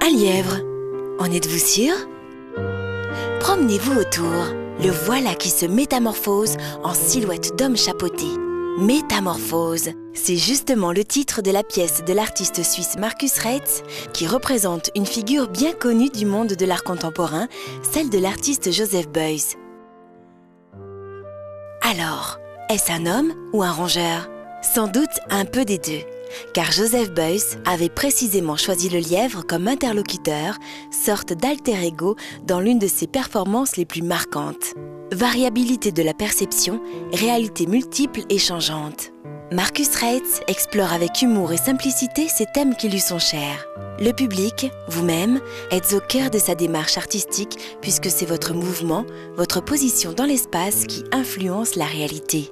Un lièvre. En êtes-vous sûr? Promenez-vous autour. Le voilà qui se métamorphose en silhouette d'homme chapeauté. Métamorphose, c'est justement le titre de la pièce de l'artiste suisse Marcus Reitz qui représente une figure bien connue du monde de l'art contemporain, celle de l'artiste Joseph Beuys. Alors, est-ce un homme ou un rongeur? Sans doute un peu des deux car Joseph Beuys avait précisément choisi le lièvre comme interlocuteur, sorte d'alter ego dans l'une de ses performances les plus marquantes. Variabilité de la perception, réalité multiple et changeante. Marcus Reitz explore avec humour et simplicité ces thèmes qui lui sont chers. Le public, vous-même, êtes au cœur de sa démarche artistique puisque c'est votre mouvement, votre position dans l'espace qui influence la réalité.